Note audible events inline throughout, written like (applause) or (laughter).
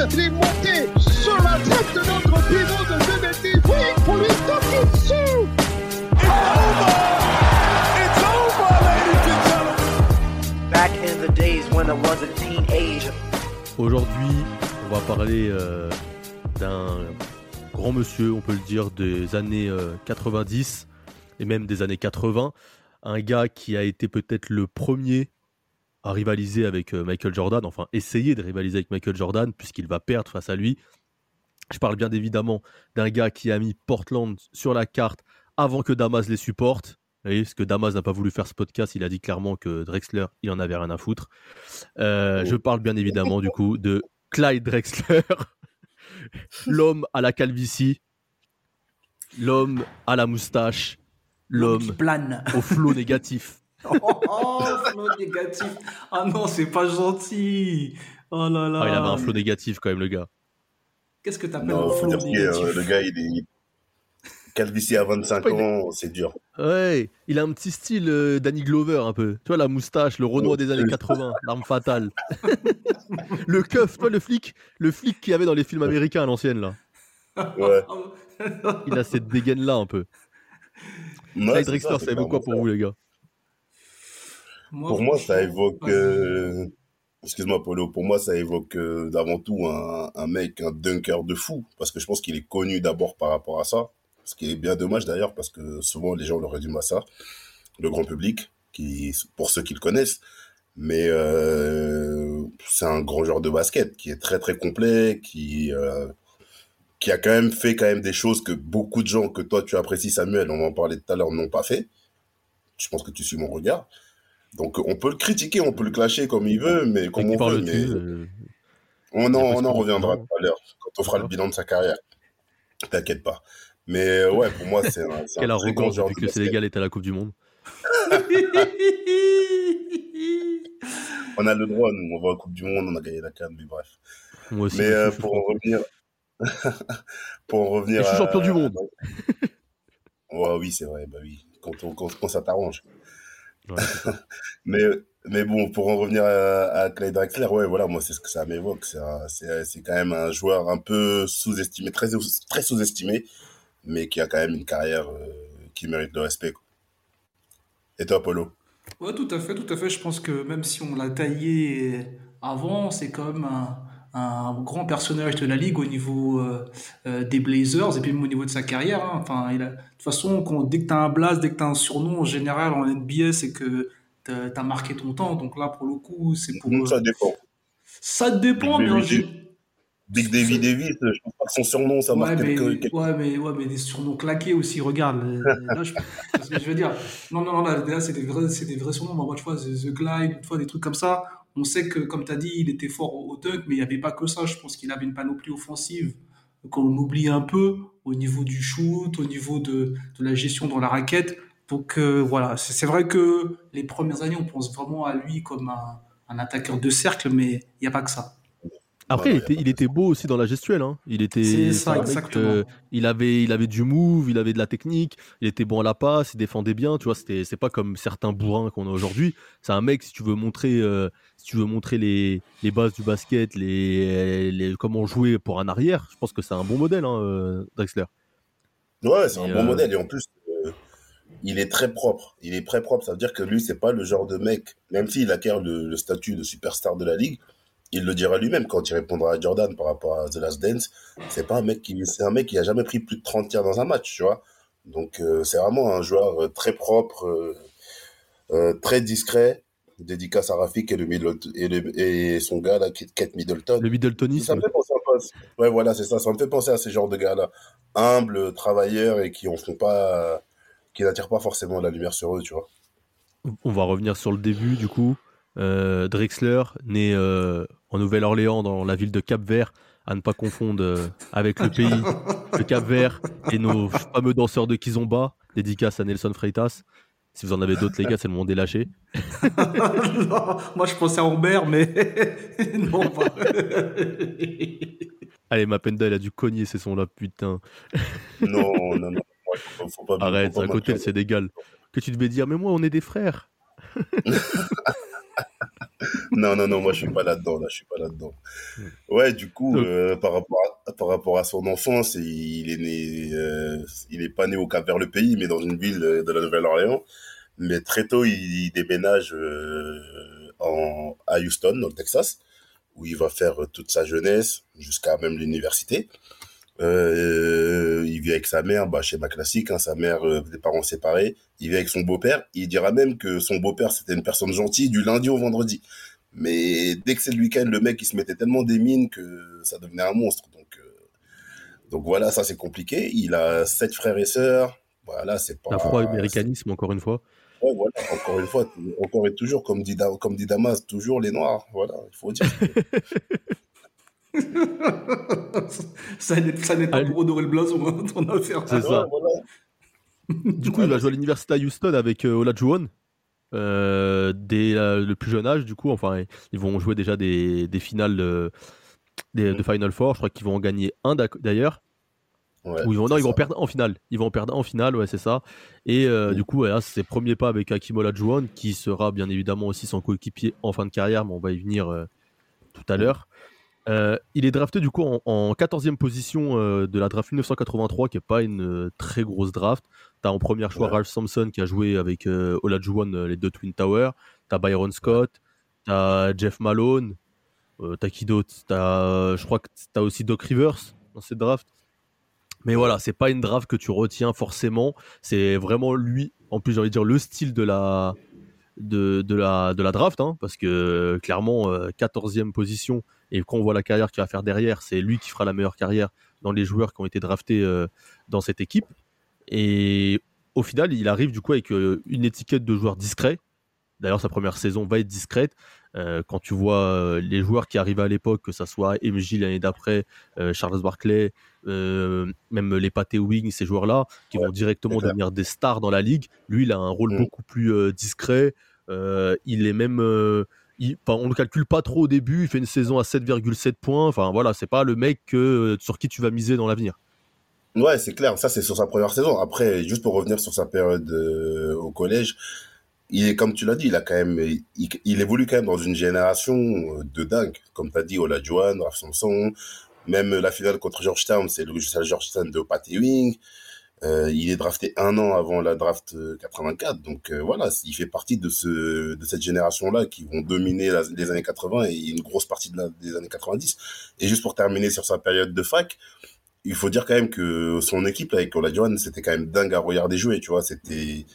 Sa tête. Il est monté sur la tête de notre pivot de 2 mètres. Oui, pour lui taper dessus. It's over! It's over, ladies and gentlemen! Back in the days when I was a teenager. Aujourd'hui, on va parler euh, d'un grand monsieur, on peut le dire, des années euh, 90 et même des années 80. Un gars qui a été peut-être le premier à rivaliser avec euh, Michael Jordan, enfin essayer de rivaliser avec Michael Jordan, puisqu'il va perdre face à lui. Je parle bien évidemment d'un gars qui a mis Portland sur la carte avant que Damas les supporte. Vous voyez, parce que Damas n'a pas voulu faire ce podcast, il a dit clairement que Drexler, il en avait rien à foutre. Euh, Je parle bien évidemment du coup de Clyde Drexler, (laughs) l'homme à la calvitie, l'homme à la moustache, l'homme au flot négatif. Oh, oh, flow négatif. Ah non, c'est pas gentil. Oh là là. Ah, il avait un flot négatif quand même, le gars. Qu'est-ce que t'appelles un dire que négatif euh, le gars, il est calvitie à 25 Ouais, il est- ans, c'est dur. Ouais, il a un petit style euh, Danny Glover un peu. Tu vois, la moustache, le Renoir des années 80, (laughs) l'arme fatale. (laughs) le keuf, toi, le flic, le flic qu'il y avait dans les films américains à l'ancienne, là. Ouais. Il a cette dégaine-là un peu. Ouais, Drexler, ça, ça c'est évoque quoi pour ça. vous, les gars? Pour moi, ça évoque. euh, Excuse-moi, Polo. Pour moi, ça évoque euh, d'avant tout un, un mec, un dunker de fou. Parce que je pense qu'il est connu d'abord par rapport à ça. Ce qui est bien dommage d'ailleurs, parce que souvent les gens le résument à ça. Le grand public, qui, pour ceux qui le connaissent. Mais euh, c'est un grand joueur de basket qui est très très complet, qui, euh, qui a quand même fait quand même des choses que beaucoup de gens que toi tu apprécies, Samuel, on en parlait tout à l'heure, n'ont pas fait. Je pense que tu suis mon regard. Donc on peut le critiquer, on peut le clasher comme il veut, mais comme on veut. Mais euh, on en, on reviendra tout à l'heure quand on fera le bilan de sa carrière. T'inquiète pas. Mais euh, ouais, pour moi, c'est un, quelle arrogance depuis de que basket. Sénégal est à la Coupe du Monde. (laughs) On a le droit, nous, on va en Coupe du Monde, on a gagné la canne, mais bref. Moi aussi. Mais euh, (laughs) pour en revenir, pour en revenir je suis à- champion du monde. Ouais, oui, c'est vrai, bah oui, quand, on- quand, quand ça t'arrange. Ouais, (laughs) Mais, mais bon, pour en revenir à, à Clyde Drexler, ouais, voilà, moi, c'est ce que ça m'évoque. C'est un- C'est c'est quand même un joueur un peu sous-estimé, très, très sous-estimé, mais qui a quand même une carrière euh, qui mérite le respect. quoi. Et toi, Polo? Ouais, tout à fait, tout à fait. Je pense que même si on l'a taillé avant, c'est quand même un, un grand personnage de la ligue au niveau euh, euh, des Blazers et puis même au niveau de sa carrière. hein. Enfin, il a- de toute façon, quand, dès que tu as un blast, dès que tu as un surnom, en général, en NBA, c'est que tu as, marqué ton temps. Donc là, pour le coup, c'est pour. Ça dépend. ça dépend, Big mais en Big Davy Davis, je pense pas que son surnom, ça Ouais marque mais, quelque, quelque- ouais, mais, ouais, mais des surnoms claqués aussi, regarde. euh, Là, je, (laughs) que je veux dire, non, non, non, là, là, c'est des vrais, c'est des vrais surnoms. Moi, tu vois, The The Glide, tu vois, des trucs comme ça. On sait que, comme tu as dit, il était fort au, au dunk, mais il n'y avait pas que ça. Je pense qu'il avait une panoplie offensive qu'on oublie un peu au niveau du shoot, au niveau de, la gestion dans la raquette. Donc, euh, voilà, c'est c'est vrai que les premières années, on pense vraiment à lui comme un, un attaqueur de cercle, mais il n'y a pas que ça. Après, Ouais, il, était, il était beau aussi dans la gestuelle. Hein. Il était. C'est ça, exactement. euh, il avait, il avait du move, il avait de la technique, il était bon à la passe, il défendait bien. Tu vois, c'était, c'est pas comme certains bourrins qu'on a aujourd'hui. C'est un mec si tu veux montrer, euh, si tu veux montrer les, les bases du basket, les, les comment jouer pour un arrière. Je pense que c'est un bon modèle, hein, euh, Drexler. Ouais, c'est un bon euh, modèle. Et en plus, euh, il est très propre. Il est très propre. Ça veut dire que lui, c'est pas le genre de mec, même s'il acquiert le, le statut de superstar de la ligue, il le dira lui-même quand il répondra à Jordan par rapport à The Last Dance. C'est pas un mec qui, c'est un mec qui a jamais pris plus de 30 tirs dans un match, tu vois. Donc, euh, c'est vraiment un joueur euh, très propre, euh, très discret. Dédicace à Rafik et, le Middleton- et, le- et son gars, là, Kate Middleton. Le Ça Middletonisme. me fait penser à... Ouais, voilà, c'est ça. Ça me fait penser à ces genres de gars-là. Humbles, travailleurs et qui en font pas... qui n'attirent pas forcément la lumière sur eux, tu vois. On va revenir sur le début du coup. Euh, Drexler, né euh, en Nouvelle-Orléans dans la ville de Cap-Vert, à ne pas confondre euh, avec le pays de Cap-Vert et nos fameux danseurs de Kizomba, dédicace à Nelson Freitas. Si vous en avez d'autres les gars, c'est le moment des lâchés. (laughs) Non, moi, je pensais à Humbert, mais (laughs) non, pas. Allez, Mapenda, il a dû cogner ces sons-là, putain. Non, non, non. ouais, faut, faut pas, Arrête, faut pas à côté, c'est d'égal. Que tu devais dire, mais moi, on est des frères. (laughs) (laughs) Non, non, non, moi je suis pas là-dedans, là, je suis pas là-dedans. Mm. Ouais, du coup, euh, par rapport à, par rapport à son enfance, il est né, euh, il est pas né au Cap vers le pays, mais dans une ville euh, de la Nouvelle-Orléans. Mais très tôt, il, il déménage euh, en, à Houston, dans le Texas, où il va faire toute sa jeunesse jusqu'à même l'université. Euh, il vit avec sa mère, bah, schéma classique, hein, sa mère, euh, des parents séparés. Il vit avec son beau-père. Il dira même que son beau-père, c'était une personne gentille du lundi au vendredi. Mais dès que c'est le week-end, le mec, il se mettait tellement des mines que ça devenait un monstre. Donc, euh, donc voilà, ça c'est compliqué. Il a sept frères et sœurs. Voilà, c'est pas. L'afro-américanisme, encore une fois. Ouais, voilà, encore une fois, encore et toujours, comme dit, comme dit Damas, toujours les noirs. Voilà, il faut dire. (laughs) (laughs) ça n'est ça pas Allez. pour honorer le blason, hein, ton affaire. C'est ça. Ouais, voilà. Du coup, il va jouer à l'université à Houston avec euh, Olajuwon. Euh, dès euh, le plus jeune âge, du coup, enfin, ils vont jouer déjà des, des finales de, des- de Final Four. Je crois qu'ils vont en gagner un d'ailleurs. Ouais, Ou ils vont, non, ils vont ça. perdre en finale. Ils vont perdre en finale, ouais, c'est ça. Et euh, Mm. du coup, c'est ses premiers pas avec Hakim Olajuwon, qui sera bien évidemment aussi son coéquipier en fin de carrière, mais on va y venir euh, tout à l'heure. Euh, il est drafté du coup en, en 14e position euh, de la draft 1983, qui est pas une euh, très grosse draft. T'as en première choix Ouais. Ralph Sampson qui a joué avec Olajuwon les deux Twin Towers. T'as Byron Scott, t'as Jeff Malone, euh, t'as qui d'autre? T'as, je crois que t'as aussi Doc Rivers dans cette draft. Mais voilà, c'est pas une draft que tu retiens forcément. C'est vraiment lui, en plus j'ai envie de dire le style de la de, de la de la draft, hein, parce que euh, clairement euh, 14e position et quand on voit la carrière qu'il va faire derrière, c'est lui qui fera la meilleure carrière dans les joueurs qui ont été draftés euh, dans cette équipe. Et au final, il arrive du coup avec euh, une étiquette de joueur discret. D'ailleurs, sa première saison va être discrète. Quand tu vois les joueurs qui arrivaient à l'époque, que ça soit MJ l'année d'après, Charles Barkley, euh, même les Paté Wing, ces joueurs-là, qui vont directement devenir des stars dans la ligue. Lui, il a un rôle Mm. beaucoup plus discret. Euh, il est même, euh, il- on ne le calcule pas trop au début. Il fait une saison à 7,7 points. Enfin voilà, c'est pas le mec que, sur qui tu vas miser dans l'avenir. Ouais, c'est clair. Ça, c'est sur sa première saison. Après, juste pour revenir sur sa période euh, au collège, il est, comme tu l'as dit, il a quand même, il, évolue quand même dans une génération euh, de dingue. Comme tu as dit, Olajuwon, Ralph Sampson, même la finale contre Georgetown, c'est le, c'est le Georgetown de Patty Wing. Euh, il est drafté un an avant la draft euh, 84. Donc euh, voilà, il fait partie de ce de cette génération-là qui vont dominer les années 80 et une grosse partie de la- des années 90. Et juste pour terminer sur sa période de fac, il faut dire quand même que son équipe avec Olajuwon, c'était quand même dingue à regarder jouer, tu vois. C'était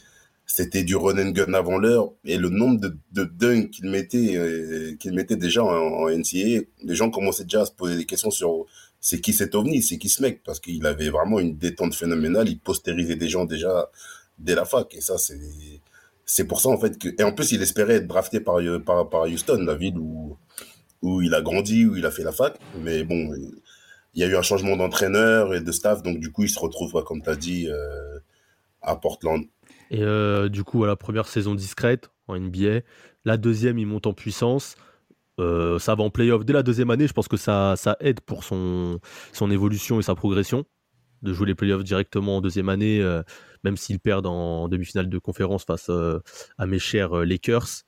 c'était du run and gun avant l'heure et le nombre de, de dunks qu'il mettait euh, qu'il mettait déjà en, en NCAA, les gens commençaient déjà à se poser des questions sur c'est qui cet ovni, c'est qui ce mec? Parce qu'il avait vraiment une détente phénoménale, il postérisait des gens déjà dès la fac. Et ça c'est c'est pour ça en fait et en plus il espérait être drafté par par, par Houston, la ville où où il a grandi, où il a fait la fac, mais bon il y a eu un changement d'entraîneur et de staff, donc du coup il se retrouve comme tu as dit euh, à Portland. Et euh, du coup, à la première saison discrète en NBA, la deuxième, il monte en puissance. Euh, ça va en playoff dès la deuxième année. Je pense que ça, ça aide pour son, son évolution et sa progression de jouer les playoffs directement en deuxième année, euh, même s'ils perdent en demi-finale de conférence face euh, à mes chers euh, Lakers.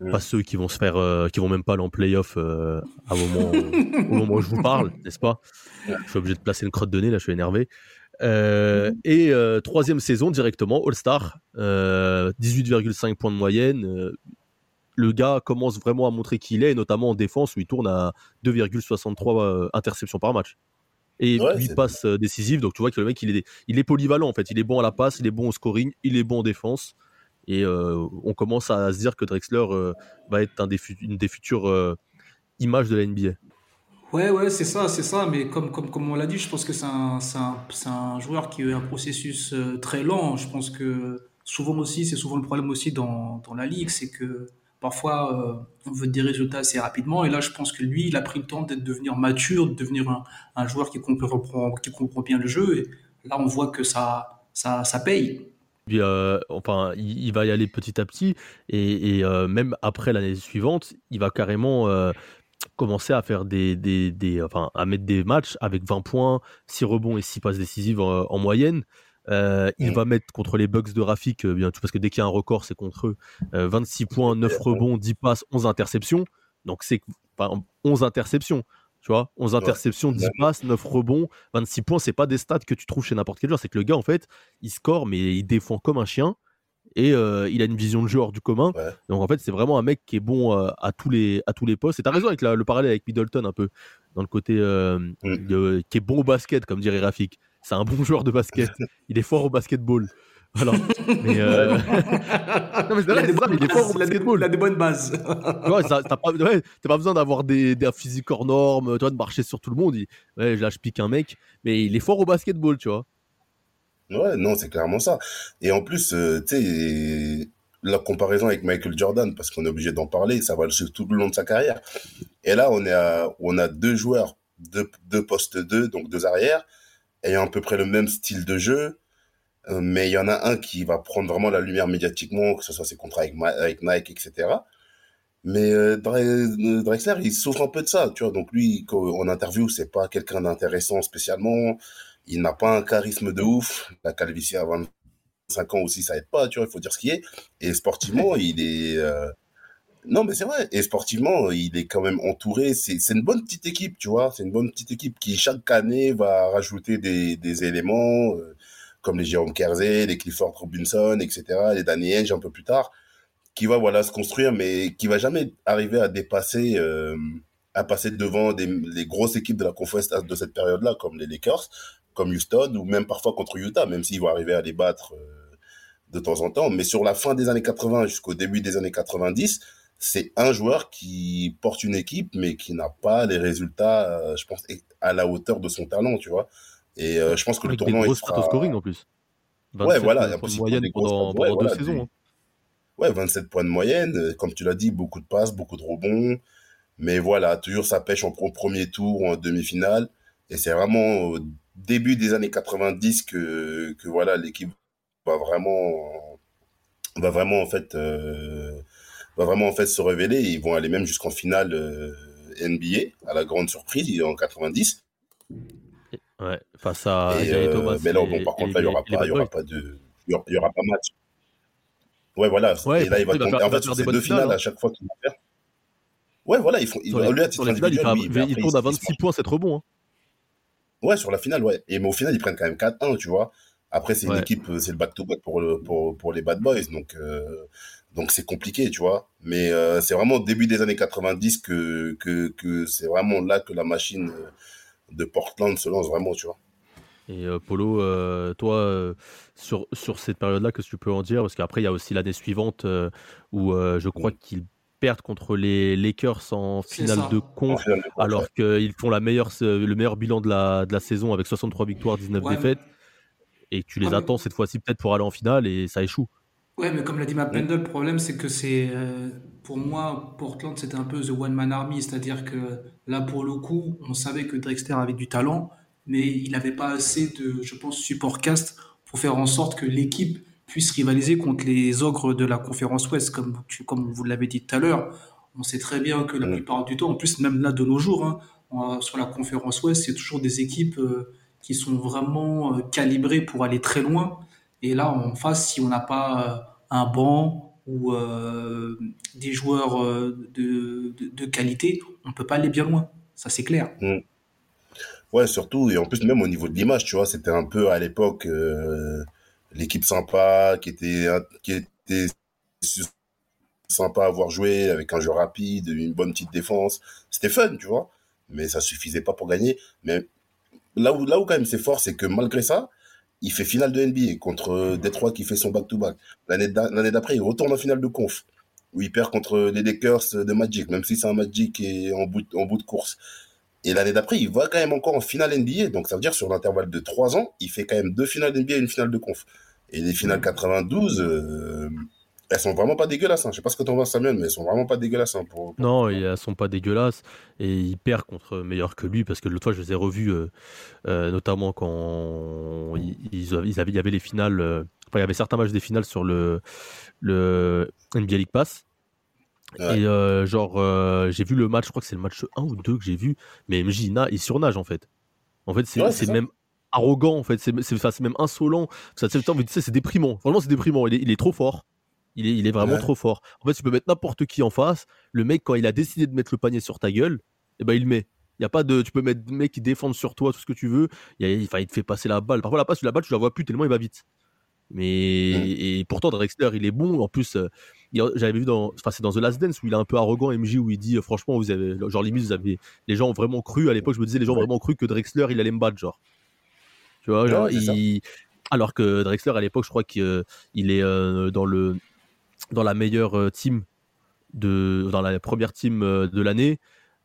Mm. Pas ceux qui vont se faire, qui vont même pas aller en playoff à moment, au moment où je vous parle, (laughs) n'est-ce pas? Je suis obligé de placer une crotte de nez là, je suis énervé. Euh, et euh, troisième saison directement, All-Star, euh, 18,5 points de moyenne. Le gars commence vraiment à montrer qui il est, notamment en défense où il tourne à 2,63 euh, interceptions par match. Et Ouais, 8 c'est- passes euh, décisives, donc tu vois que le mec il est, il est polyvalent en fait. Il est bon à la passe, il est bon au scoring, il est bon en défense. Et euh, on commence à se dire que Drexler euh, va être un des une des futures euh, images de la NBA. Ouais, ouais, c'est ça, c'est ça. Mais comme, comme, comme on l'a dit, je pense que c'est un, joueur qui a eu un processus euh, très lent. Je pense que souvent aussi, c'est souvent le problème aussi dans, dans la ligue, c'est que parfois euh, on veut des résultats assez rapidement. Et là, je pense que lui, il a pris le temps d'être devenir mature, de devenir un, joueur qui comprend, qui comprend bien le jeu. Et là, on voit que ça, ça, ça paye. Puis, euh, enfin, il, va y aller petit à petit et, euh, même après l'année suivante, il va carrément commencer à faire des, des, des, enfin, à mettre des matchs avec 20 points, 6 rebonds et 6 passes décisives en moyenne. Euh, il Mm. va mettre contre les Bucks de Rafik, euh, bien, parce que dès qu'il y a un record, c'est contre eux. Euh, 26 points, 9 rebonds, 10 passes, 11 interceptions. Donc c'est enfin, 11 interceptions. Tu vois, 11 interceptions, 10 Ouais. passes, 9 rebonds, 26 points, c'est pas des stats que tu trouves chez n'importe quel joueur. C'est que le gars, en fait, il score, mais il défend comme un chien. Et euh, il a une vision de jeu hors du commun. Ouais. Donc en fait, c'est vraiment un mec qui est bon euh, à, tous les, à tous les postes. Et t'as raison avec la- le parallèle avec Middleton un peu, dans le côté euh, Mm. de- qui est bon au basket, comme dirait Rafik. C'est un bon joueur de basket. Il est fort au basketball. Voilà. Mais euh, (laughs) non, mais c'est vrai, c'est ça, mais il est fort au Il a des- basketball. il a des bonnes bases. Ouais, ça- t'as pas, ouais, t'as pas besoin d'avoir des, des physiques hors normes, tu vois, de marcher sur tout le monde. Il- ouais, là, je pique un mec, mais il est fort au basketball, tu vois. Ouais, non, c'est clairement ça. Et en plus, euh, tu sais, la comparaison avec Michael Jordan, parce qu'on est obligé d'en parler, ça va le suivre tout le long de sa carrière. Et là, on est à, on a deux joueurs, deux, deux postes 2, donc deux arrières, ayant à peu près le même style de jeu. Euh, mais il y en a un qui va prendre vraiment la lumière médiatiquement, que ce soit ses contrats avec, avec Nike, etc. Mais euh, euh, Drexler, il souffre un peu de ça, tu vois. Donc lui, en interview, c'est pas quelqu'un d'intéressant spécialement. Il n'a pas un charisme de ouf. La calvitie à 25 ans aussi, ça aide pas, tu vois. Il faut dire ce qui est. Et sportivement, (laughs) il est. euh, Non, mais c'est vrai. Et sportivement, il est quand même entouré. C'est une bonne petite équipe, tu vois. C'est une bonne petite équipe qui chaque année va rajouter des, éléments euh, comme les Jérôme Kersey, les Clifford Robinson, etc. Les Danny Ainge un peu plus tard qui va voilà se construire, mais qui va jamais arriver à dépasser, euh, à passer devant les grosses équipes de la conférence de cette période-là, comme les Lakers, comme Houston, ou même parfois contre Utah, même s'ils vont arriver à les battre euh, de temps en temps. Mais sur la fin des années 80 jusqu'au début des années 90, c'est un joueur qui porte une équipe, mais qui n'a pas les résultats, euh, je pense, à la hauteur de son talent, tu vois. Et euh, je pense que Avec le des tournant il grosses sera- scoring en plus. Ouais, voilà, points de moyenne des pendant, stats. Ouais, pendant voilà, deux saisons. des- hein. Ouais, 27 points de moyenne, euh, comme tu l'as dit, beaucoup de passes, beaucoup de rebonds. Mais voilà, toujours sa pêche en au premier tour ou en demi-finale. Et c'est vraiment au début des années 90 que, que voilà, l'équipe va vraiment, va vraiment en fait, euh, va vraiment en fait se révéler. Ils vont aller même jusqu'en finale euh, NBA, à la grande surprise, en 90. Ouais, face à Et, euh, Thomas. mais là, bon, par et contre, là, il n'y aura pas, y aura pas de, il y aura- il y aura pas match. Ouais, voilà. Ouais, et là, il va il va tomber. faire- En fait, sur ces deux finales, hein. à chaque fois qu'il va faire. Ouais, voilà, ils font. Ils, les, les finales, il, fait- oui, il tourne à il se- il se 26 points, 7 rebonds. hein. Ouais, sur la finale, ouais. Et mais au final, ils prennent quand même 4-1, tu vois. Après, c'est une Ouais. équipe, euh, c'est le back-to-back pour, le, pour, pour les Bad Boys, donc euh, donc c'est compliqué, tu vois. Mais euh, c'est vraiment au début des années 90 que, que, que c'est vraiment là que la machine euh, de Portland se lance vraiment, tu vois. Et euh, Polo, euh, toi, euh, sur, sur cette période-là, qu'est-ce que tu peux en dire? Parce qu'après, il y a aussi l'année suivante euh, où euh, je crois qu'ils perdent contre les Lakers en finale de En conf, finale de conf, alors ouais. qu'ils font la meilleure, le meilleur bilan de la, de la saison avec 63 victoires, 19 Ouais, défaites, et que tu les Ouais, mais- attends cette fois-ci peut-être pour aller en finale et ça échoue. Ouais, mais comme l'a dit Matt Pendle, le problème, c'est que c'est, euh, pour moi, Portland, c'était un peu the one man army, c'est-à-dire que là, pour le coup, on savait que Drexler avait du talent, mais il n'avait pas assez de, je pense, support cast pour faire en sorte que l'équipe puisse rivaliser contre les ogres de la conférence Ouest, comme, tu- comme vous l'avez dit tout à l'heure. On sait très bien que la plupart du temps, en plus, même là de nos jours, hein, sur la conférence Ouest, c'est toujours des équipes euh, qui sont vraiment euh, calibrées pour aller très loin. Et là, en face, si on n'a pas euh, un banc ou euh, des joueurs euh, de, qualité, on peut pas aller bien loin. Ça, c'est clair. Ouais, surtout, et en plus, même au niveau de l'image, tu vois, c'était un peu à l'époque l'équipe sympa, qui était, qui était sympa à avoir joué, avec un jeu rapide, une bonne petite défense. C'était fun, tu vois, mais ça suffisait pas pour gagner. Mais là où, là où quand même c'est fort, c'est que malgré ça, il fait finale de NBA contre Detroit qui fait son back-to-back. L'année d'a- l'année d'après, il retourne en finale de conf, où il perd contre les Lakers de Magic, même si c'est un Magic qui est en bout, en bout de course. Et l'année d'après, il va quand même encore en finale NBA. Donc, ça veut dire sur l'intervalle de trois ans, il fait quand même deux finales NBA et une finale de conf. Et les finales 92, euh, elles sont vraiment pas dégueulasses. Hein. Je sais pas ce que t'en vois, Samuel, mais elles sont vraiment pas dégueulasses. hein, pour, pour- Non, elles sont pas dégueulasses et il perd contre meilleur que lui parce que l'autre fois je les ai revus euh, euh, notamment quand ils, avaient, il y avait les finales, euh, enfin il y avait certains matchs des finales sur le le NBA League Pass Ouais. et genre j'ai vu le match, je crois que c'est le match 1 ou 2 que j'ai vu, mais MJ il, na- il surnage en fait. En fait c'est Ouais, même arrogant en fait, c'est même insolent. Ça, tu sais, c'est déprimant. Franchement c'est déprimant. Il est, il est trop fort. Il est, il est vraiment Ouais. trop fort. En fait, tu peux mettre n'importe qui en face. Le mec, quand il a décidé de mettre le panier sur ta gueule, eh ben, il le met. Il y a pas de, tu peux mettre des mecs qui défendent sur toi, tout ce que tu veux. Il, y a- enfin, il te fait passer la balle. Parfois, la passe, la balle, tu la vois plus tellement il va vite. Mais et pourtant, Drexler, il est bon. En plus, euh, j'avais vu dans, enfin, c'est dans The Last Dance où il est un peu arrogant, MJ, où il dit, euh, franchement, vous avez, genre limite, vous avez, les gens ont vraiment cru. À l'époque, je me disais, les gens ont vraiment cru que Drexler, il allait me battre, genre. Tu vois, genre, il, alors que Drexler, à l'époque, je crois qu'il euh, est dans le, dans la meilleure euh, team de, dans la première team euh, de l'année.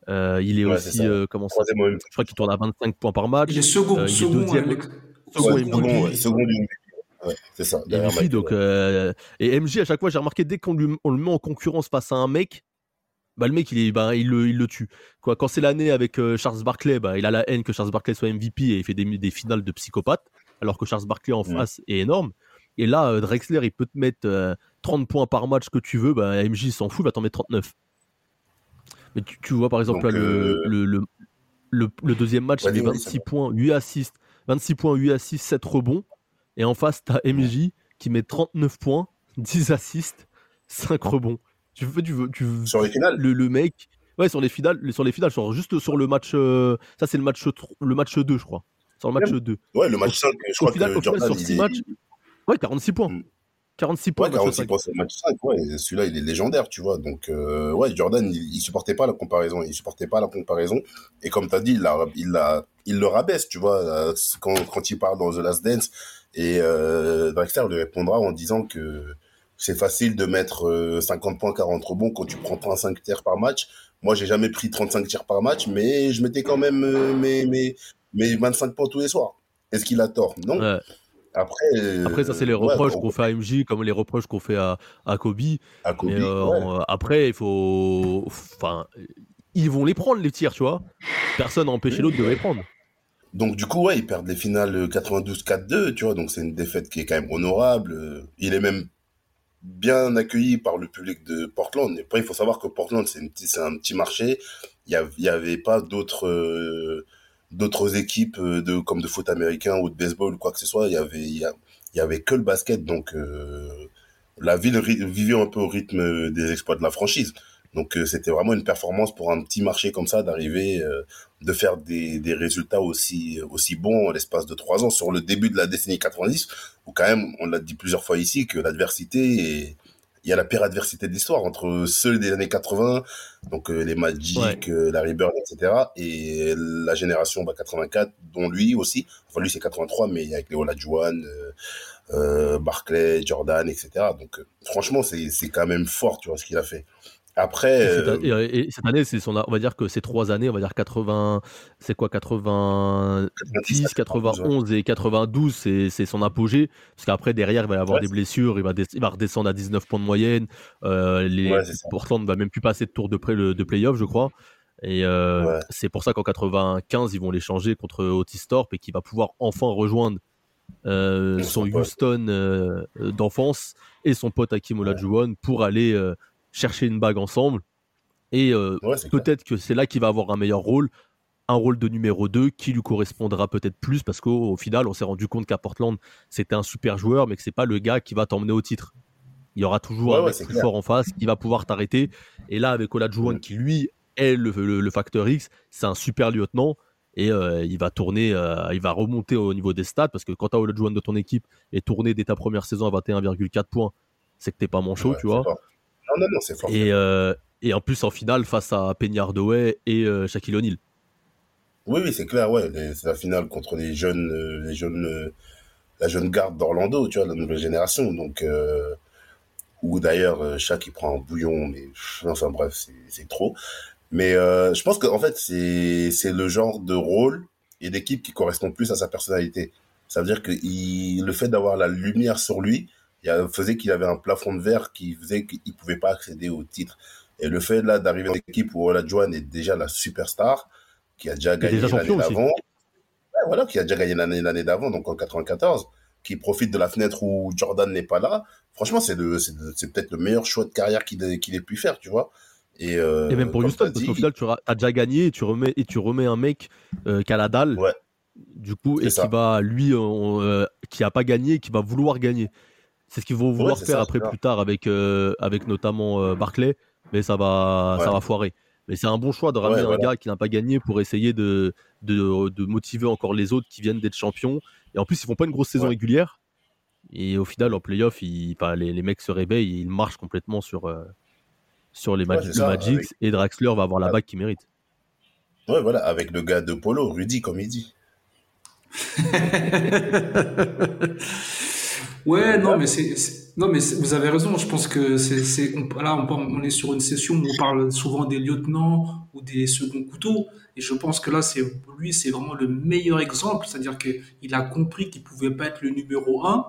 Euh, il est Ouais, aussi, euh, comment ça. Je crois qu'il tourne à 25 points par match. Il est second, Euh, il est second, deuxième. avec- Second Ouais, MVP. second, ouais, second du. Ouais, c'est ça. MVP, donc, euh, et MJ, à chaque fois, j'ai remarqué, dès qu'on lui- on le met en concurrence face à un mec, bah, le mec, il, est, bah, il, le, il le tue. Quoi, quand c'est l'année avec euh, Charles Barkley, bah, il a la haine que Charles Barkley soit MVP et il fait des, des finales de psychopathe, alors que Charles Barkley en Ouais. face est énorme. Et là, euh, Drexler, il peut te mettre euh, 30 points par match que tu veux, bah, MJ s'en fout, il va t'en mettre 39. Mais tu, tu vois, par exemple, Donc, là, le, euh, le, le, le- le deuxième match, il Vas-y, est vas-y, 26 Samuel. points, 8 assists, 26 points, 8 assists, 7 rebonds. Et en face, t'as MJ qui met 39 points, 10 assists, 5 rebonds. Tu veux, tu veux, tu veux- Sur les finales le, le mec, ouais, sur les finales, sur les finales, genre juste sur le match, euh, ça c'est le match, le match 2, je crois. Sur le match 2. Ouais, le match 5, je Au crois final, que au final, Jordan, sur il 6 est... matchs, ouais, 46 points. Mm. 46 points. Ouais, match 46 cinq. points sur le match 5, ouais, et celui-là, il est légendaire, tu vois. Donc, euh, ouais, Jordan, il, il supportait pas la comparaison. Il supportait pas la comparaison. Et comme tu as dit, il, l'a- il, l'a- il le rabaisse, tu vois, euh, quand, quand il parle dans The Last Dance. Et euh, Drexler lui répondra en disant que c'est facile de mettre euh, 50 points, 40 rebonds quand tu prends 35 tirs par match. Moi, j'ai jamais pris 35 tirs par match, mais je mettais quand même euh, mes, mes, mes 25 points tous les soirs. Est-ce qu'il a tort? Non. Ouais. Après, euh, Après, ça, c'est les ouais, reproches on- qu'on fait à MJ, comme les reproches qu'on fait à, à Kobe. à Kobe, Mais euh, ouais. après, il faut. Enfin, ils vont les prendre, les tirs, tu vois. Personne n'a empêché l'autre de les prendre. Donc du coup, ouais, ils perdent les finales euh, 92-4-2, tu vois, donc c'est une défaite qui est quand même honorable. Euh, Il est même bien accueilli par le public de Portland. Et après, il faut savoir que Portland, c'est un petit marché. Il y av- il y avait pas d'autres euh, d'autres équipes euh, de comme de foot américain ou de baseball ou quoi que ce soit. Il y avait il y, avait que le basket, donc euh, la ville vivait un peu au rythme des exploits de la franchise. Donc euh, c'était vraiment une performance pour un petit marché comme ça d'arriver, euh, de faire des, des résultats aussi aussi bons en l'espace de trois ans sur le début de la décennie 90 où quand même on l'a dit plusieurs fois ici que l'adversité il y a la pire adversité de l'histoire entre ceux des années 80 donc euh, les Magic, Ouais. euh, Larry Bird, etc. et la génération bah, 84 dont lui aussi enfin lui c'est 83 mais avec les Olajuwon, euh, euh, Barclay, Jordan, etc. Donc euh, franchement c'est c'est quand même fort tu vois ce qu'il a fait. Après Et euh, et- et cette année, c'est son, on va dire que ces trois années, on va dire 80, c'est quoi, 90, 97, 91 et 92, c'est c'est son apogée. Parce qu'après, derrière, il va y avoir Ouais, des blessures, il va, des- il va redescendre à 19 points de moyenne. Euh, les, Ouais, ne va même plus passer de tour de, pré, de playoff, je crois. Et euh, c'est pour ça qu'en 95, ils vont l'échanger contre Otis Thorpe et qu'il va pouvoir enfin rejoindre euh, son. Houston d'enfance et son pote Hakim Olajuwon pour aller chercher une bague ensemble. Et euh, ouais, peut-être que c'est là qu'il va avoir un meilleur rôle, un rôle de numéro 2 qui lui correspondra peut-être plus parce qu'au au final, on s'est rendu compte qu'à Portland, c'était un super joueur, mais que c'est pas le gars qui va t'emmener au titre. Il y aura toujours Ouais, un mec plus clair. fort en face qui va pouvoir t'arrêter. Et là, avec Olajuwon qui lui est le, le- le facteur X, c'est un super lieutenant. Et euh, il va tourner, euh, il va remonter au niveau des stats parce que quand tu as Olajuwon de ton équipe et tourné dès ta première saison à 21,4 points, c'est que t'es pas manchot, Ouais, tu vois. Non, non, non, c'est fort. Et, euh, et en plus, en finale, face à Hardaway et euh, Shaquille O'Neal. Oui, oui, c'est clair, ouais. C'est la finale contre les jeunes, euh, les jeunes, la jeune garde d'Orlando, tu vois, la nouvelle génération. Donc, où d'ailleurs, Shaq, il prend un bouillon, mais pff, enfin bref, c'est trop. Mais je pense qu'en fait, c'est c'est le genre de rôle et d'équipe qui correspond plus à sa personnalité. Ça veut dire que il, le fait d'avoir la lumière sur lui il faisait qu'il avait un plafond de verre qui faisait qu'il pouvait pas accéder au titre. Et le fait là d'arriver dans une équipe où Olajuwon est déjà la superstar, qui a déjà gagné l'année d'avant, voilà, qui a déjà gagné l'année d'avant, donc en 94, qui profite de la fenêtre où Jordan n'est pas là. Franchement, c'est peut-être le meilleur choix de carrière qu'il ait, qu'il ait pu faire, tu vois. Et, euh, Et même pour Houston, parce qu'au final, tu as déjà gagné et tu remets, et tu remets un mec euh, qui a la dalle, Ouais. du coup, et ça. qui va, lui, on, euh, qui a pas gagné, qui va vouloir gagner. C'est ce qu'ils vont vouloir faire ça, après plus tard avec, euh, avec notamment euh, Barclay, mais ça va, ça va foirer. Mais c'est un bon choix de ramener Ouais, un voilà. gars qui n'a pas gagné pour essayer de, de, de motiver encore les autres qui viennent d'être champions. Et en plus, ils font pas une grosse saison Ouais. régulière. Et au final, en playoff, les, les mecs se réveillent et ils marchent complètement sur, euh, sur les Magic. avec- Et Draxler va avoir la bague qu'il mérite. Ouais, voilà, avec le gars de Polo, Rudy, comme il dit. (laughs) Ouais, non, mais c'est, c'est- non, mais vous avez raison. Je pense que c'est, c'est, on, là, on, parle- on est sur une session où on parle souvent des lieutenants ou des seconds couteaux. Et je pense que là, c'est, lui, c'est vraiment le meilleur exemple. C'est-à-dire qu'il a compris qu'il pouvait pas être le numéro un.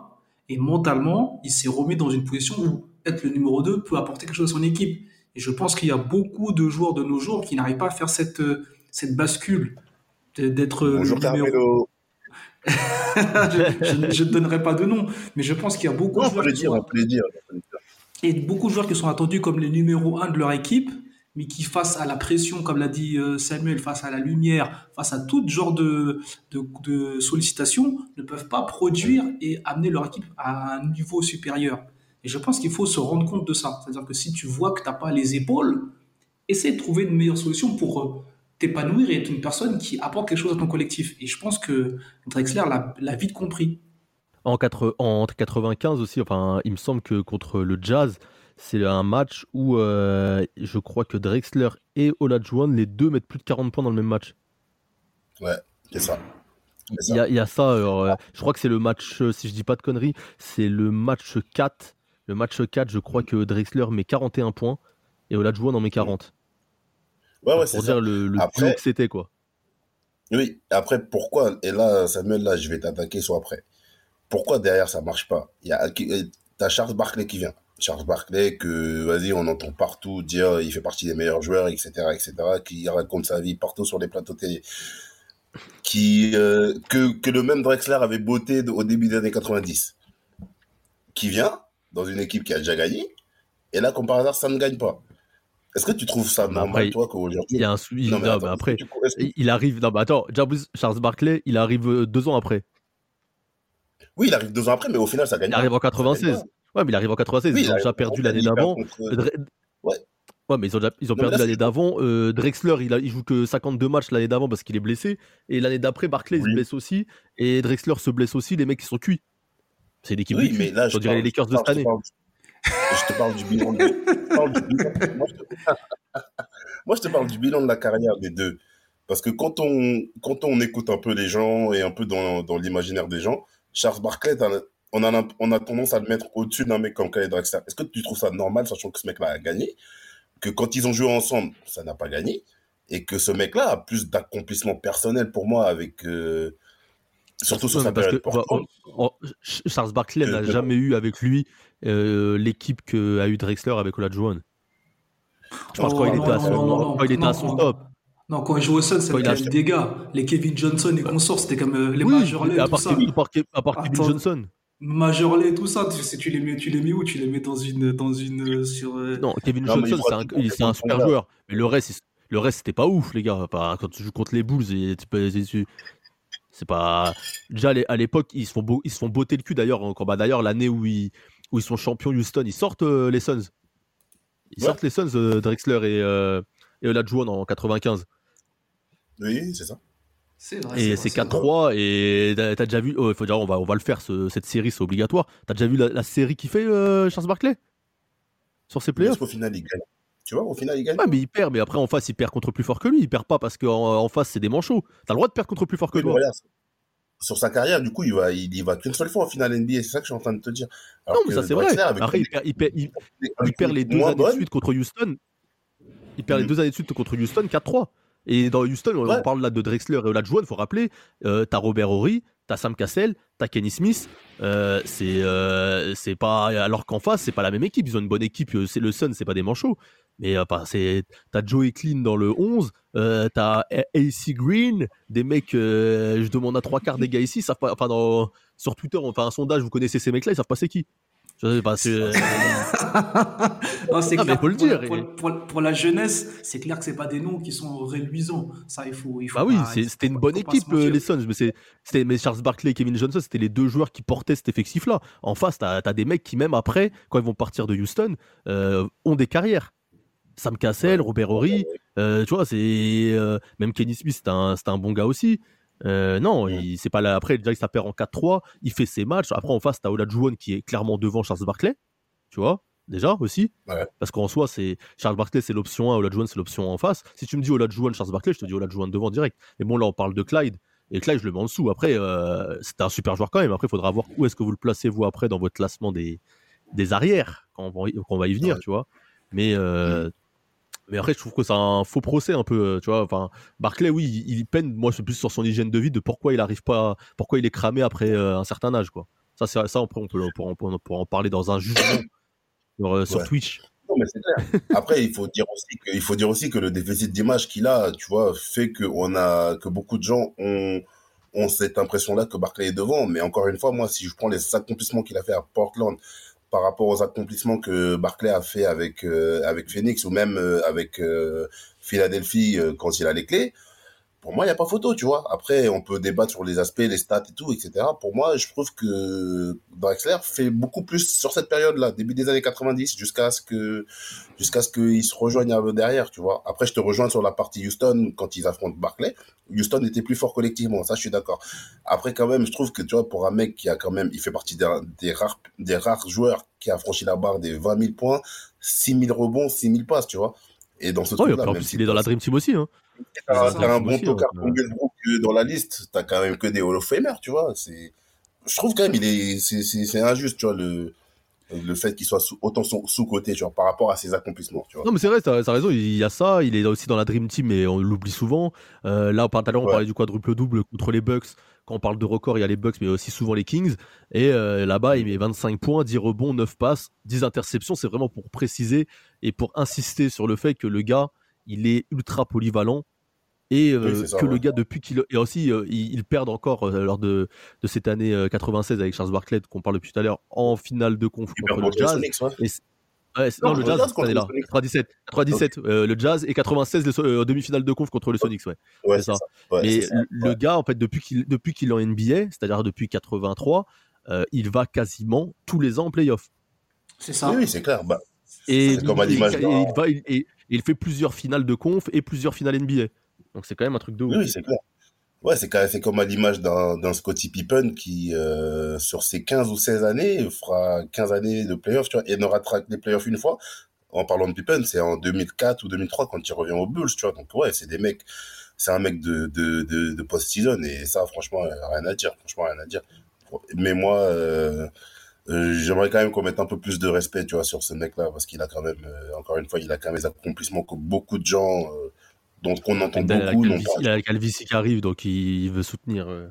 Et mentalement, il s'est remis dans une position où être le numéro 2 peut apporter quelque chose à son équipe. Et je pense qu'il y a beaucoup de joueurs de nos jours qui n'arrivent pas à faire cette, cette bascule d'être le Bonjour numéro. (laughs) je, je ne donnerai pas de nom, mais je pense qu'il y a beaucoup Non, de joueurs dire, sont, et beaucoup de joueurs qui sont attendus comme les numéros 1 de leur équipe, mais qui face à la pression, comme l'a dit euh, Samuel, face à la lumière, face à tout genre de, de, de sollicitations, ne peuvent pas produire et amener leur équipe à un niveau supérieur. Et je pense qu'il faut se rendre compte de ça. C'est-à-dire que si tu vois que tu n'as pas les épaules, essaie de trouver une meilleure solution pour euh, t'épanouir et être une personne qui apporte quelque chose à ton collectif. Et je pense que Drexler l'a vite compris. En, quatre- en 95 aussi, enfin, il me semble que contre le Jazz, c'est un match où euh, je crois que Drexler et Olajuwon, les deux mettent plus de 40 points dans le même match. Ouais, c'est ça. Il y a, il y a ça, alors, euh, je crois que c'est le match, euh, si je dis pas de conneries, c'est le match 4. Le match 4, je crois que Drexler met 41 points et Olajuwon en met 40. Ouais, ouais, pour ça. dire le, le Après- duo que c'était, quoi. Oui, après, pourquoi Et là, Samuel, là, je vais t'attaquer soit après. Pourquoi derrière ça marche pas? Il y a euh, t'as Charles Barkley qui vient. Charles Barkley que vas-y, on entend partout dire il fait partie des meilleurs joueurs, etc., etc., qui raconte sa vie partout sur les plateaux télé. Qui euh, que que le même Drexler avait botté au début des années 90. Qui vient dans une équipe qui a déjà gagné et là, comme par hasard, ça ne gagne pas. Est-ce que tu trouves ça normal, toi, qu'aujourd'hui Il y a un sou- il- Non, mais non, attends, mais après, il arrive. Non, mais attends, Charles Barkley, il arrive euh, deux ans après. Oui, il arrive deux ans après, mais au final, ça gagne Il arrive en Ça gagne 96. pas. Ouais, mais il arrive en 96. Oui, ils il ont déjà perdu 96, l'année d'avant. contre- Dre- Ouais. Ouais, mais ils ont, déjà- ils ont perdu l'année d'avant. Euh, Drexler, il, a, il joue que 52 matchs l'année d'avant parce qu'il est blessé. Et l'année d'après, Barclay il se blesse aussi. Et Drexler se blesse aussi. Les mecs, ils sont cuits. C'est l'équipe Oui, mais là, je On dirait parle- les Lakers je de cette année. Je, parle, je te parle du bilan. De, moi, je te, parle du bilan de la carrière des deux. Parce que quand on, quand on écoute un peu les gens et un peu dans, dans l'imaginaire des gens, Charles Barkley, t'as- on a, on a tendance à le mettre au-dessus d'un mec comme Khaled Drexler. Est-ce que tu trouves ça normal, sachant que ce mec-là a gagné, que quand ils ont joué ensemble, ça n'a pas gagné, et que ce mec-là a plus d'accomplissement personnel pour moi avec, euh, surtout sur Ouais, parce que, portante. oh, Ch- Charles Barkley n'a jamais eu avec lui euh, l'équipe qu'a eu Drexler avec Olajuwon. Je pense Oh, quand il non, était à non, son, non, non, quand il était non, à son non. top. Non, quand il jouait au Sun, Quand c'était il a des gars. Les Kevin Johnson et consorts, c'était comme euh, les Oui, Majorley, à tout part, ça. Kevin, à part Ke- à part Kevin Attends. Johnson. Majorley, tout ça, tu, sais, tu les mets, tu les mets où? Tu les mets dans une, dans une, euh, sur. euh, Non, Kevin Johnson, il c'est un, il- super joueur. Mais le reste, il- le reste, c'était pas ouf, les gars. Quand tu joues contre les Bulls, et tu peux- tu- c'est pas. Déjà, à l'é- à l'époque, ils se font, beau- ils se font botter le cul d'ailleurs. Bah, d'ailleurs, l'année où ils, où ils sont champions Houston, ils sortent euh, les Suns. Ils Ouais. sortent les Suns, euh, Drexler et, euh, et Olajuwon en 95. Oui, c'est ça. C'est vrai. Et c'est vrai. 4-3. Et t'as déjà vu. Il faut dire, on va, on va le faire, ce- cette série, c'est obligatoire. T'as déjà vu la, la série qu'il fait, euh, Charles Barkley? Sur ses playoffs? qu'au final, il gagne Tu vois, au final, il gagne. Ouais, mais il perd, mais après en face, il perd contre plus fort que lui. Il perd pas parce qu'en en face, c'est des manchots. T'as le droit de perdre contre plus fort que Oui, toi. sur sa carrière, du coup, il va, il, il va qu'une seule fois en finale NBA. C'est ça que je suis en train de te dire. Non, mais ça, c'est vrai. Après, il perd, il perd- il- il les deux moins années de suite contre Houston. Il perd les deux années de suite contre Houston 4-3. Et dans Houston, on parle là de Drexler et Olajuwon, faut rappeler, euh, t'as Robert Horry, t'as Sam Cassell, t'as Kenny Smith. euh, c'est euh, c'est pas alors qu'en face, c'est pas la même équipe. Ils ont une bonne équipe. C'est le Sun, c'est pas des manchots. Mais euh, pas- c'est t'as Joey Clean dans le 11, euh, t'as AC Green, des mecs. euh, je demande à trois quarts des gars ici, ils savent pas. Enfin, dans, sur Twitter, on fait un sondage. Vous connaissez ces mecs-là, ils savent pas c'est qui. Je sais pas, c'est- euh, (laughs) Non, c'est Ah, mais clair, faut le pour, dire, Pour, et- pour- pour la jeunesse, c'est clair que c'est pas des noms qui sont réluisants. Ça, il faut. Il faut Bah oui, c'était une bonne équipe, euh, les Suns. Mais, c'était, mais Charles Barkley et Kevin Johnson, c'était les deux joueurs qui portaient cet effectif-là. En face, t'as as des mecs qui, même après, quand ils vont partir de Houston, euh, ont des carrières. Sam Cassell, Robert Horry, euh, tu vois, c'est. euh, même Kenny Smith, c'est un, un bon gars aussi. Euh, non, il- c'est pas là. Après, déjà, ça perd en 4-3. Il fait ses matchs. Après, en face, t'as Olajuwon qui est clairement devant Charles Barkley. Tu vois, déjà aussi. Ouais. Parce qu'en soi, c'est Charles Barkley, c'est l'option 1, Olajuwon, c'est l'option en face. Si tu me dis Olajuwon, Charles Barkley, je te dis Olajuwon devant direct. Mais bon, là, on parle de Clyde. Et Clyde, je le mets en dessous. Après, euh, c'est un super joueur quand même. Après, il faudra voir où est-ce que vous le placez, vous, après, dans votre classement des, des arrières, quand on va y, quand on va y venir, Ouais. tu vois. Mais, euh, mais après, je trouve que c'est un faux procès, un peu, euh, tu vois. Enfin, Barclay, oui, il, il peine, moi, c'est plus sur son hygiène de vie, de pourquoi il arrive pas, pourquoi il est cramé après euh, un certain âge, quoi. Ça, ça après, on peut, on peut- on peut- on peut en parler dans un jugement (coughs) sur, euh, sur Ouais. Twitch. Non, mais c'est clair. Après, il faut dire aussi que, il faut dire aussi que le déficit d'image qu'il a, tu vois, fait que on a, que beaucoup de gens ont, ont cette impression-là que Barclay est devant. Mais encore une fois, moi, si je prends les accomplissements qu'il a fait à Portland par rapport aux accomplissements que Barclay a fait avec, euh, avec Phoenix ou même euh, avec euh, Philadelphie quand il a les clés, pour moi, il n'y a pas photo, tu vois. Après, on peut débattre sur les aspects, les stats et tout, etc. Pour moi, je trouve que Drexler fait beaucoup plus sur cette période-là, début des années 90, jusqu'à ce que, jusqu'à ce qu'ils se rejoignent un peu derrière, tu vois. Après, je te rejoins sur la partie Houston quand ils affrontent Barclay. Houston était plus fort collectivement, ça, je suis d'accord. Après, quand même, je trouve que, tu vois, pour un mec qui a quand même, il fait partie des, des rares, des rares joueurs qui a franchi la barre des 20 000 points, 6 000 rebonds, 6 000 passes, tu vois. Et dans ce Ouais, truc-là, en même plus, si il est dans la Dream Team aussi. Hein. T'as un bon tocard comme euh, dans la liste, t'as quand même que des Hall of Famers, tu vois. C'est, je trouve quand même, il est, c'est, injuste, tu vois, le, le fait qu'il soit sous- autant sous- sous-côté, tu par rapport à ses accomplissements, tu vois. Non, mais c'est vrai, t'as as raison, il y a ça, il est aussi dans la Dream Team, mais on l'oublie souvent. Euh, là, tout à l'heure, on Ouais. parlait du quadruple-double contre les Bucks. Quand on parle de record, il y a les Bucks, mais aussi souvent les Kings. Et euh, là-bas, il met 25 points, 10 rebonds, 9 passes, 10 interceptions. C'est vraiment pour préciser et pour insister sur le fait que le gars, il est ultra polyvalent. Et euh, Oui, c'est ça, que le gars, depuis qu'il. Et aussi, euh, il, il perd encore euh, lors de, de cette année euh, 96 avec Charles Barkley, qu'on parle depuis tout à l'heure, en finale de conf contre perd le contre les Jazz. Sonics, ouais. Et ouais, c'est- Non, non, le le Jazz, Jazz cette année-là. les Sonics. 97, 97 euh, le Jazz et 96 les so- euh, demi-finale de conf contre les Sonics, ouais. Ouais, c'est ça. ça. Ouais, Mais c'est ça. le- le gars, en fait, depuis qu'il depuis qu'il est en NBA, c'est-à-dire depuis 83, euh, il va quasiment tous les ans en playoff. C'est ça. Oui, oui, c'est clair. Bah, Et, C'est comme à il- l'image et il, fait plusieurs finales de conf et plusieurs finales NBA. Donc c'est quand même un truc de ouf. oui, c'est clair. Ouais, c'est comme à l'image d'un, d'un Scottie Pippen qui, euh, sur ses 15 ou 16 années, fera 15 années de playoffs, tu vois, et ne ratera les playoffs une fois. En parlant de Pippen, c'est en 2004 ou 2003 quand il revient aux Bulls, tu vois. Donc, ouais, c'est des mecs, c'est un mec de, de, de, de post-season et ça, franchement, rien à dire. Franchement, rien à dire. Mais moi, euh, euh, j'aimerais quand même qu'on mette un peu plus de respect, tu vois, sur ce mec-là parce qu'il a quand même, euh, encore une fois, il a quand même des accomplissements que beaucoup de gens, euh, dont on entend Il a la beaucoup, n'ont calvitie- pas. il a la calvitie qui arrive, donc il, veut soutenir euh,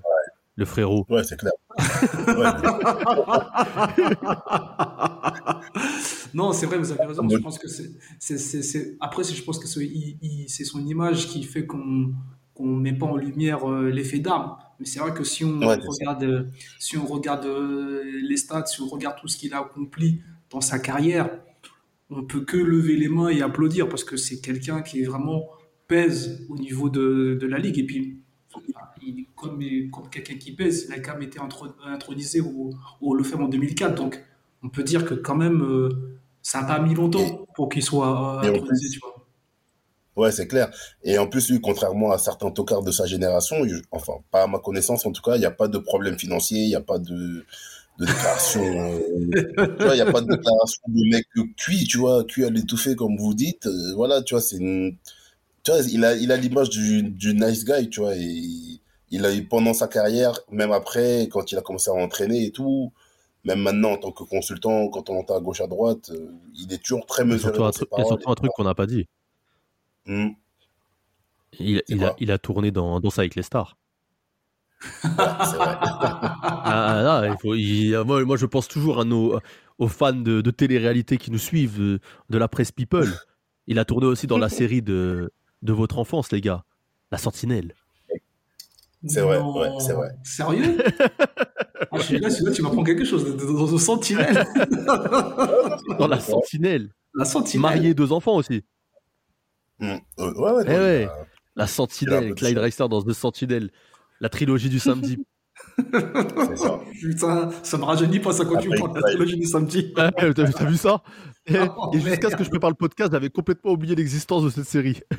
le frérot. Ouais, c'est clair. (laughs) Non, c'est vrai, vous avez raison. Je pense que c'est, c'est, c'est, c'est- après, c'est- je pense que c'est, il- il- c'est son image qui fait qu'on qu'on met pas en lumière euh, l'effet d'arme. Mais c'est vrai que si on Ouais, regarde, euh, si on regarde euh, les stats, si on regarde tout ce qu'il a accompli dans sa carrière, on peut que lever les mains et applaudir parce que c'est quelqu'un qui est vraiment pèse au niveau de, de la ligue. Et puis, il, comme, comme quelqu'un qui pèse, il a quand même été intro- intronisé au, au of Fame en 2004. Donc, on peut dire que quand même, euh, ça n'a pas mis longtemps pour qu'il soit euh, intronisé, tu vois. Ouais, c'est clair. Et en plus, lui, contrairement à certains tocards de sa génération, il- enfin, pas à ma connaissance en tout cas, il n'y a pas de problème financier, il n'y a pas de, de déclaration. euh, il n'y a pas de déclaration de mec cuit, tu vois, cuit à l'étouffer, comme vous dites. Euh, voilà, tu vois, c'est une. Tu vois, il a, il a l'image du, du nice guy, tu vois, et il, a eu pendant sa carrière, même après, quand il a commencé à entraîner et tout, même maintenant en tant que consultant, quand on entend à gauche à droite, euh, il est toujours très Et mesuré surtout, un et surtout un truc qu'on n'a pas dit. Hmm. Il, a, quoi il a tourné dans, dans ça avec les stars. Vrai. (laughs) Ah, ah, il faut, il- moi, moi, je pense toujours à nos, aux fans de, de télé-réalité qui nous suivent, de, de la presse People. Il a tourné aussi dans la série de, de votre enfance, les gars. La Sentinelle. C'est vrai, ouais, c'est vrai. Sérieux? Ah, je suis là, tu m'apprends quelque chose. Dans une sentinelle. Dans la Sentinelle. La sentinelle. Marié, deux enfants aussi. Euh, Ouais, ouais, Eh ouais. a- La Sentinelle, Clyde. Reister dans The Sentinelle. La trilogie du samedi. (laughs) ça. Putain, ça me rajeunit pas, ça continue Après, pour la ouais. trilogie du samedi. (laughs) Ah, T'as vu, ça? Et, Oh, et jusqu'à ce que je prépare le podcast, j'avais complètement oublié l'existence de cette série. (laughs)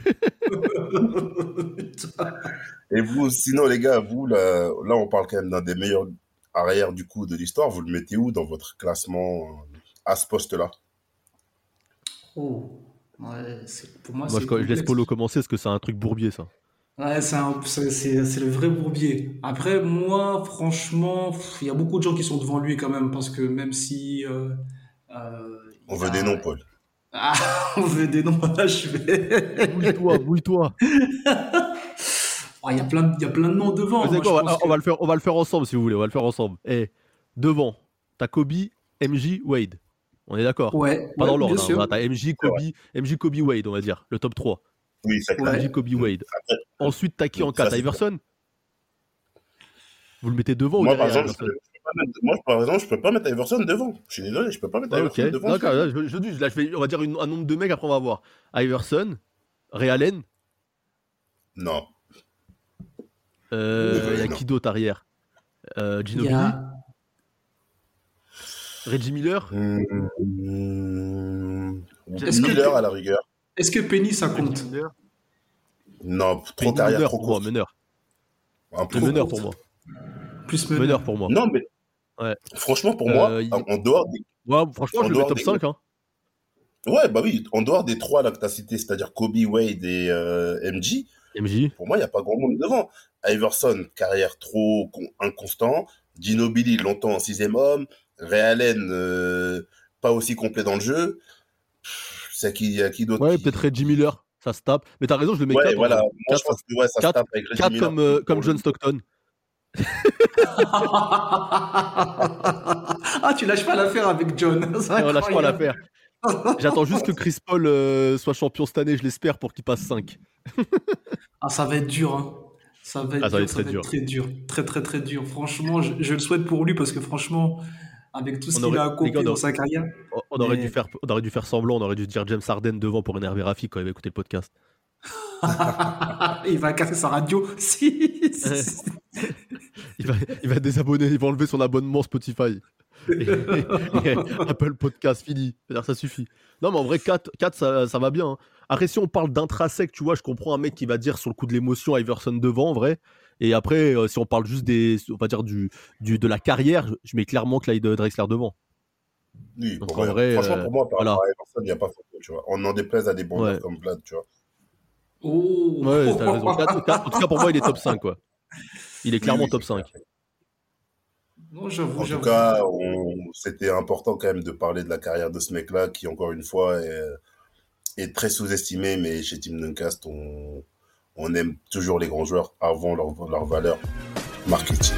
Et vous, sinon, les gars, vous, là, là, on parle quand même d'un des meilleurs arrières du coup de l'histoire. Vous le mettez où dans votre classement euh, à ce poste-là? Oh. Ouais, c'est- pour moi, je, je laisse. Polo commencer parce que c'est un truc bourbier, ça. Ouais, c'est le vrai bourbier. Après, moi, franchement, il y a beaucoup de gens qui sont devant lui quand même, parce que même si. euh, euh, On il veut a- des noms, Paul. Ah, (laughs) on veut des noms, (laughs) là, je vais. Mouille-toi, mouille-toi. Oh, Il y a plein, de- il y a plein de noms devant. Moi, quoi, on, on va le faire, on va le faire ensemble si vous voulez. On va le faire ensemble. Et devant, t'as Kobe, MJ, Wade. On est d'accord? Ouais, Pas ouais, dans l'ordre. bien hein. MJ, Kobe, MJ, Kobe, Wade, on va dire. Le top 3. Oui. Ouais. MJ, Kobe, Wade. Ensuite, t'as qui en Ça, 4 c'est Iverson? Vous le mettez devant ou Moi, par derrière exemple, je Iverson? peux, je peux pas mettre, moi, par exemple, je peux pas mettre Iverson devant. Je suis désolé, je peux pas mettre Ah, Iverson devant. D'accord, là, je, je dis, là, je vais, on va dire une- un nombre de mecs, après on va voir. Iverson, Ray Allen, Non. euh, il y a Non. qui d'autre arrière? Euh, Ginobili, a- Reggie Miller, Mmh, Est-ce que- Miller à la rigueur. Est-ce que Penny, ça compte? Miller, Non, trop Penny carrière, meneur trop pour moi, courte. meneur. Un Le trop meneur pour moi. Plus meneur. Meneur pour moi. Non, mais Ouais. franchement, pour Euh, moi, il- en, dehors des... Ouais, franchement, En je le mets top des- 5. Hein. Ouais, bah oui, en dehors des trois là que tu as cités, c'est-à-dire Kobe, Wade et euh, MJ, MJ. pour moi, il n'y a pas grand monde devant. Iverson, carrière trop con- inconstant. Ginobili, longtemps en sixième homme. Ray Allen, euh, pas aussi complet dans le jeu. C'est qui, il y a qui d'autre Ouais, qui- peut-être Reggie Miller. Ça se tape. Mais t'as raison, je le mets Ouais, 4. voilà. Moi, je Quatre, pense que ouais, ça se quatre- tape avec Reggie 4 Miller comme, euh, comme John Stockton. (laughs) ah, tu lâches pas l'affaire avec John. (laughs) Ouais, lâche pas l'affaire. J'attends juste que Chris Paul euh, soit champion cette année, je l'espère, pour qu'il passe 5. (laughs) Ah, ça va être dur. Hein. Ça va être, Ah, ça va dur, être ça très dur. très dur. Très, très, très dur. Franchement, je, je le souhaite pour lui parce que franchement, avec tout ce qu'il a accompli gars, dans aurait- sa carrière. On- aurait, dû faire, on aurait dû faire semblant, on aurait dû dire James Harden devant pour énerver Rafik quand il va écouter le podcast. (laughs) il va casser sa radio. (laughs) Si. (laughs) Il va, il va désabonner, il va enlever son abonnement Spotify. Et- et Apple Podcast, fini. C'est-à-dire, ça suffit. Non, mais en vrai, 4, 4 ça, ça va bien. hein. Après, si on parle d'intrinsèque, tu vois, je comprends un mec qui va dire sur le coup de l'émotion Iverson devant, en vrai. Et après, euh, si on parle juste des, on va dire du, du, de la carrière, je- mets clairement Clyde Drexler devant. Oui, Donc, pour vrai, franchement, euh, pour moi, par voilà. rapport à Iverson, il n'y a pas photo, tu vois. On en déplaise à des bons Ouais. comme Vlad, tu vois. Oh. Ouais, t'as raison. (laughs) En tout cas, pour moi, il est top 5, quoi. Il est clairement Oui, oui, top c'est 5. clair. Non, j'avoue, En tout j'avoue. cas, on- c'était important quand même de parler de la carrière de ce mec-là, qui encore une fois est, est très sous-estimé, mais chez Team Duncast, on, on aime toujours les grands joueurs avant leur, leur valeur marketing.